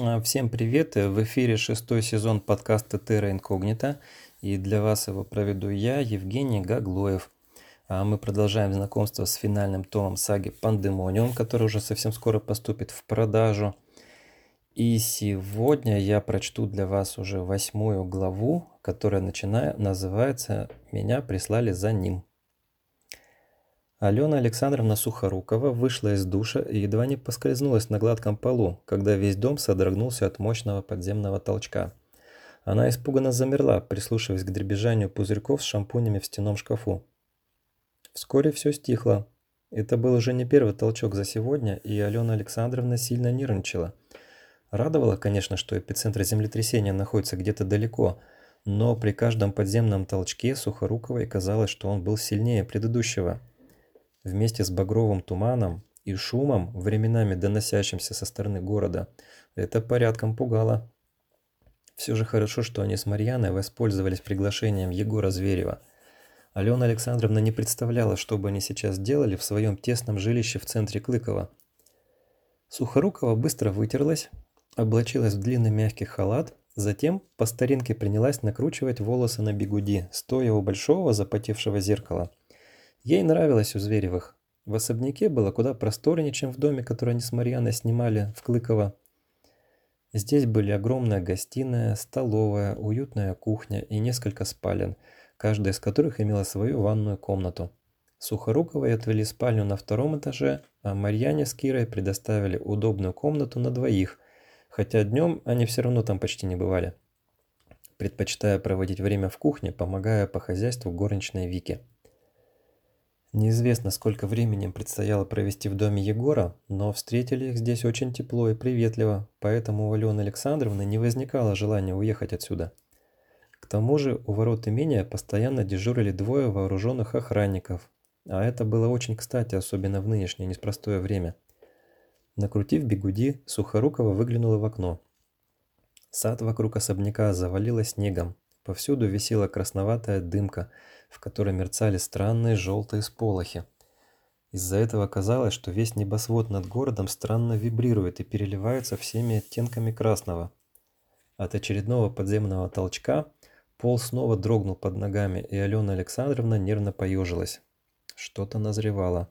А, Всем привет! В эфире шестой сезон подкаста Terra Incognita. И для вас его проведу я, Евгений Гаглоев. А Мы продолжаем знакомство с финальным томом саги Пандемониум, который уже совсем скоро поступит в продажу. И сегодня я прочту для вас уже восьмую главу, которая начиная, называется «Меня прислали за ним». Алена Александровна Сухорукова вышла из душа и едва не поскользнулась на гладком полу, когда весь дом содрогнулся от мощного подземного толчка. Она испуганно замерла, прислушиваясь к дребезжанию пузырьков с шампунями в стенном шкафу. Вскоре все стихло. Это был уже не первый толчок за сегодня, и Алена Александровна сильно нервничала. Радовало, конечно, что эпицентр землетрясения находится где-то далеко, но при каждом подземном толчке Сухоруковой казалось, что он был сильнее предыдущего – вместе с багровым туманом и шумом, временами доносящимся со стороны города, это порядком пугало. Все же хорошо, что они с Марьяной воспользовались приглашением Егора Зверева. Алена Александровна не представляла, что бы они сейчас делали в своем тесном жилище в центре Клыкова. Сухорукова быстро вытерлась, облачилась в длинный мягкий халат, затем по старинке принялась накручивать волосы на бигуди, стоя у большого запотевшего зеркала – Ей нравилось у Зверевых. В особняке было куда просторнее, чем в доме, который они с Марьяной снимали в Клыково. Здесь были огромная гостиная, столовая, уютная кухня и несколько спален, каждая из которых имела свою ванную комнату. Сухоруковой отвели спальню на втором этаже, а Марьяне с Кирой предоставили удобную комнату на двоих, хотя днем они все равно там почти не бывали, предпочитая проводить время в кухне, помогая по хозяйству горничной Вике. Неизвестно, сколько времени предстояло провести в доме Егора, но встретили их здесь очень тепло и приветливо, поэтому у Алены Александровны не возникало желания уехать отсюда. К тому же у ворот имения постоянно дежурили двое вооруженных охранников, а это было очень кстати, особенно в нынешнее неспростое время. Накрутив бегуди, Сухорукова выглянула в окно. Сад вокруг особняка завалило снегом, повсюду висела красноватая дымка – в которой мерцали странные желтые сполохи. Из-за этого казалось, что весь небосвод над городом странно вибрирует и переливается всеми оттенками красного. От очередного подземного толчка пол снова дрогнул под ногами, и Алена Александровна нервно поежилась. Что-то назревало.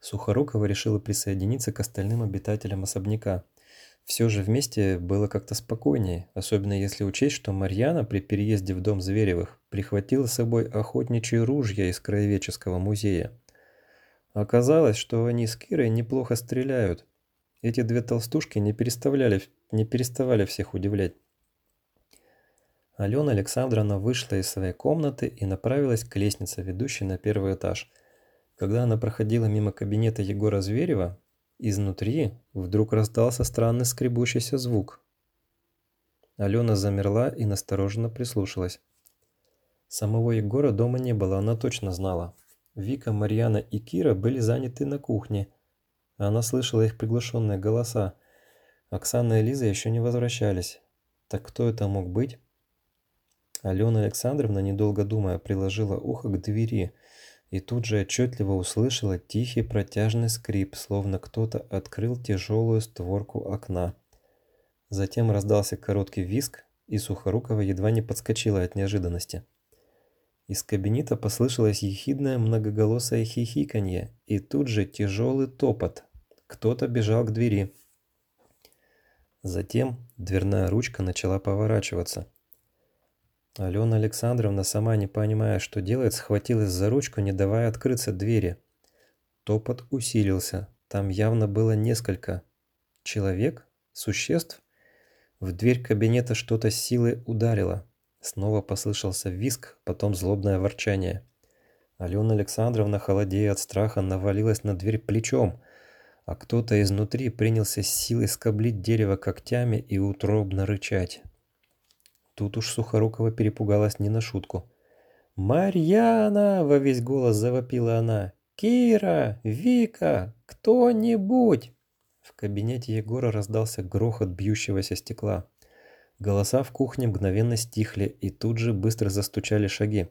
Сухорукова решила присоединиться к остальным обитателям особняка – все же вместе было как-то спокойнее, особенно если учесть, что Марьяна при переезде в дом Зверевых прихватила с собой охотничьи ружья из краеведческого музея. Оказалось, что они с Кирой неплохо стреляют. Эти две толстушки не, переставляли, не переставали всех удивлять. Алена Александровна вышла из своей комнаты и направилась к лестнице, ведущей на первый этаж. Когда она проходила мимо кабинета Егора Зверева, Изнутри вдруг раздался странный скребущийся звук. Алена замерла и настороженно прислушалась. Самого Егора дома не было, она точно знала. Вика, Марьяна и Кира были заняты на кухне. Она слышала их приглушенные голоса. Оксана и Лиза еще не возвращались. Так кто это мог быть? Алена Александровна, недолго думая, приложила ухо к двери – и тут же отчетливо услышала тихий протяжный скрип, словно кто-то открыл тяжелую створку окна. Затем раздался короткий визг, и Сухорукова едва не подскочила от неожиданности. Из кабинета послышалось ехидное многоголосое хихиканье, и тут же тяжелый топот. Кто-то бежал к двери. Затем дверная ручка начала поворачиваться. Алена Александровна, сама не понимая, что делает, схватилась за ручку, не давая открыться двери. Топот усилился. Там явно было несколько. Человек? Существ? В дверь кабинета что-то силой ударило. Снова послышался визг, потом злобное ворчание. Алена Александровна, холодея от страха, навалилась на дверь плечом, а кто-то изнутри принялся с силой скоблить дерево когтями и утробно рычать. Тут уж Сухорукова перепугалась не на шутку. «Марьяна!» — во весь голос завопила она. «Кира! Вика! Кто-нибудь!» В кабинете Егора раздался грохот бьющегося стекла. Голоса в кухне мгновенно стихли, и тут же быстро застучали шаги.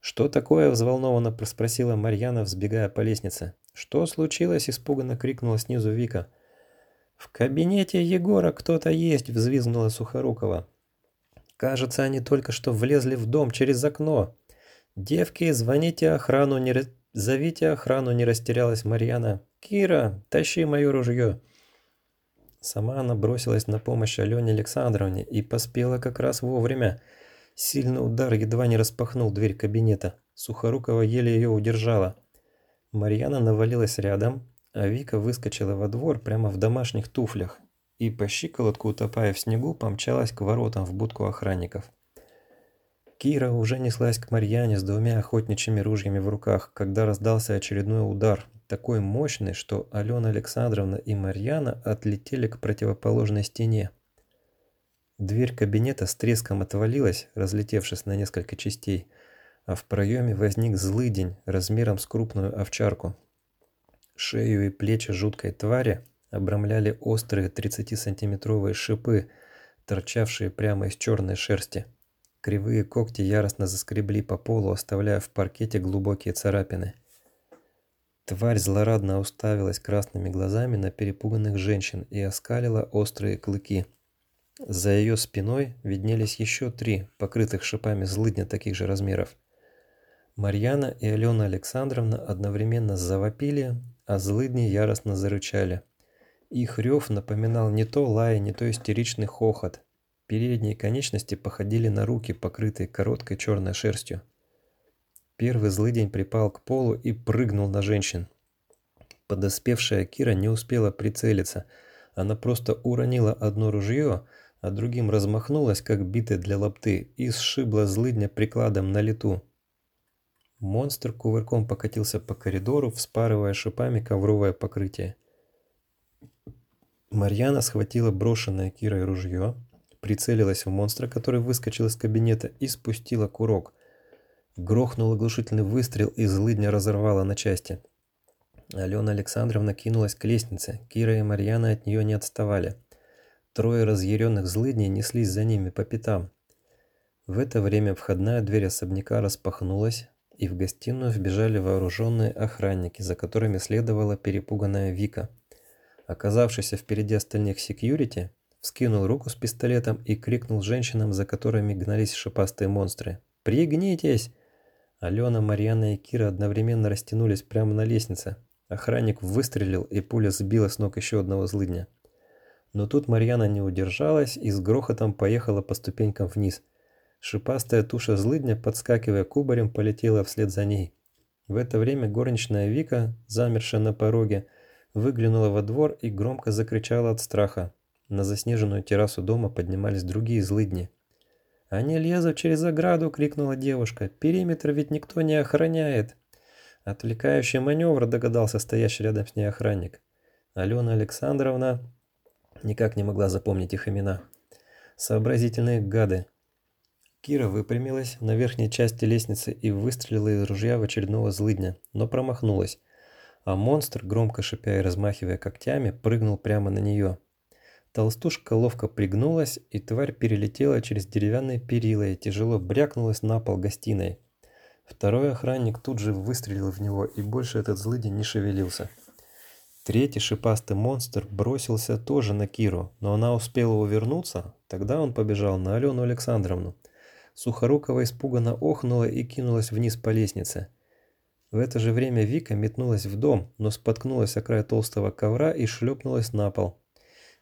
«Что такое?» – взволнованно спросила Марьяна, взбегая по лестнице. «Что случилось?» – испуганно крикнула снизу Вика. «В кабинете Егора кто-то есть!» – взвизгнула Сухорукова. «Кажется, они только что влезли в дом через окно. Девки, звоните охрану, не... зовите охрану!» – не растерялась Марьяна. «Кира, тащи мое ружье!» Сама она бросилась на помощь Алене Александровне и поспела как раз вовремя. Сильный удар едва не распахнул дверь кабинета. Сухорукова еле ее удержала. Марьяна навалилась рядом, а Вика выскочила во двор прямо в домашних туфлях и по щиколотку, утопая в снегу, помчалась к воротам в будку охранников. Кира уже неслась к Марьяне с двумя охотничьими ружьями в руках, когда раздался очередной удар, такой мощный, что Алена Александровна и Марьяна отлетели к противоположной стене. Дверь кабинета с треском отвалилась, разлетевшись на несколько частей, а в проеме возник злый день размером с крупную овчарку. Шею и плечи жуткой твари обрамляли острые 30-сантиметровые шипы, торчавшие прямо из черной шерсти. Кривые когти яростно заскребли по полу, оставляя в паркете глубокие царапины. Тварь злорадно уставилась красными глазами на перепуганных женщин и оскалила острые клыки. За ее спиной виднелись еще три, покрытых шипами злыдня таких же размеров. Марьяна и Алена Александровна одновременно завопили, а злыдни яростно зарычали. Их рев напоминал не то лай, не то истеричный хохот. Передние конечности походили на руки, покрытые короткой черной шерстью. Первый злыдень припал к полу и прыгнул на женщин. Подоспевшая Кира не успела прицелиться. Она просто уронила одно ружье, а другим размахнулась, как битая для лапты, и сшибла злыдня прикладом на лету. Монстр кувырком покатился по коридору, вспарывая шипами ковровое покрытие. Марьяна схватила брошенное Кирой ружье, прицелилась в монстра, который выскочил из кабинета, и спустила курок. Грохнул оглушительный выстрел, и злыдня разорвала на части. Алена Александровна кинулась к лестнице. Кира и Марьяна от нее не отставали. Трое разъяренных злыдней неслись за ними по пятам. В это время входная дверь особняка распахнулась, и в гостиную вбежали вооруженные охранники, за которыми следовала перепуганная Вика. Оказавшийся впереди остальных секьюрити, вскинул руку с пистолетом и крикнул женщинам, за которыми гнались шипастые монстры. «Пригнитесь!» Алена, Марьяна и Кира одновременно растянулись прямо на лестнице. Охранник выстрелил, и пуля сбила с ног еще одного злыдня. Но тут Марьяна не удержалась и с грохотом поехала по ступенькам вниз – Шипастая туша злыдня, подскакивая кубарем, полетела вслед за ней. В это время горничная Вика, замершая на пороге, выглянула во двор и громко закричала от страха. На заснеженную террасу дома поднимались другие злыдни. «Они лезут через ограду!» — крикнула девушка. «Периметр ведь никто не охраняет!» Отвлекающий маневр, догадался стоящий рядом с ней охранник. Алена Александровна никак не могла запомнить их имена. Сообразительные гады. Кира выпрямилась на верхней части лестницы и выстрелила из ружья в очередного злыдня, но промахнулась. А монстр, громко шипя и размахивая когтями, прыгнул прямо на нее. Толстушка ловко пригнулась, и тварь перелетела через деревянные перила и тяжело брякнулась на пол гостиной. Второй охранник тут же выстрелил в него, и больше этот злыдень не шевелился. Третий шипастый монстр бросился тоже на Киру, но она успела увернуться, тогда он побежал на Алену Александровну. Сухорукова испуганно охнула и кинулась вниз по лестнице. В это же время Вика метнулась в дом, но споткнулась о край толстого ковра и шлепнулась на пол.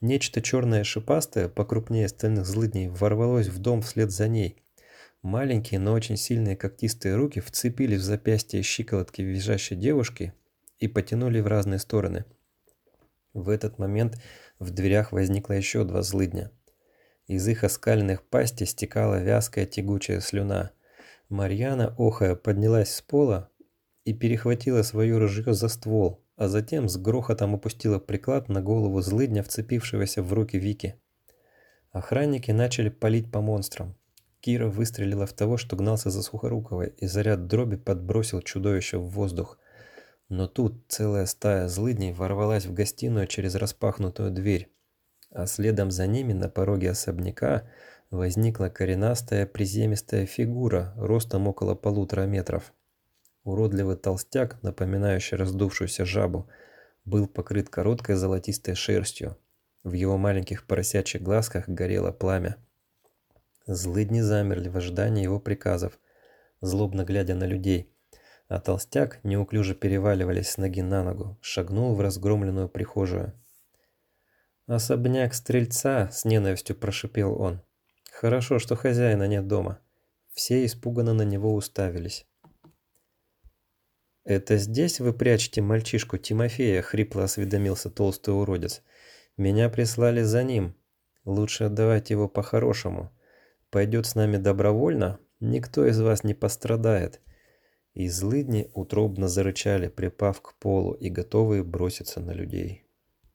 Нечто черное шипастое, покрупнее остальных злыдней, ворвалось в дом вслед за ней. Маленькие, но очень сильные когтистые руки вцепились в запястье щиколотки визжащей девушки и потянули в разные стороны. В этот момент в дверях возникло еще два злыдня. Из их оскальных пасти стекала вязкая тягучая слюна. Марьяна, охая, поднялась с пола и перехватила свое ружье за ствол, а затем с грохотом опустила приклад на голову злыдня, вцепившегося в руки Вики. Охранники начали палить по монстрам. Кира выстрелила в того, что гнался за Сухоруковой, и заряд дроби подбросил чудовище в воздух. Но тут целая стая злыдней ворвалась в гостиную через распахнутую дверь а следом за ними на пороге особняка возникла коренастая приземистая фигура ростом около полутора метров. Уродливый толстяк, напоминающий раздувшуюся жабу, был покрыт короткой золотистой шерстью. В его маленьких поросячьих глазках горело пламя. Злыдни замерли в ожидании его приказов, злобно глядя на людей. А толстяк, неуклюже переваливаясь с ноги на ногу, шагнул в разгромленную прихожую. «Особняк стрельца!» — с ненавистью прошипел он. «Хорошо, что хозяина нет дома». Все испуганно на него уставились. «Это здесь вы прячете мальчишку Тимофея?» — хрипло осведомился толстый уродец. «Меня прислали за ним. Лучше отдавать его по-хорошему. Пойдет с нами добровольно, никто из вас не пострадает». И злыдни утробно зарычали, припав к полу и готовые броситься на людей.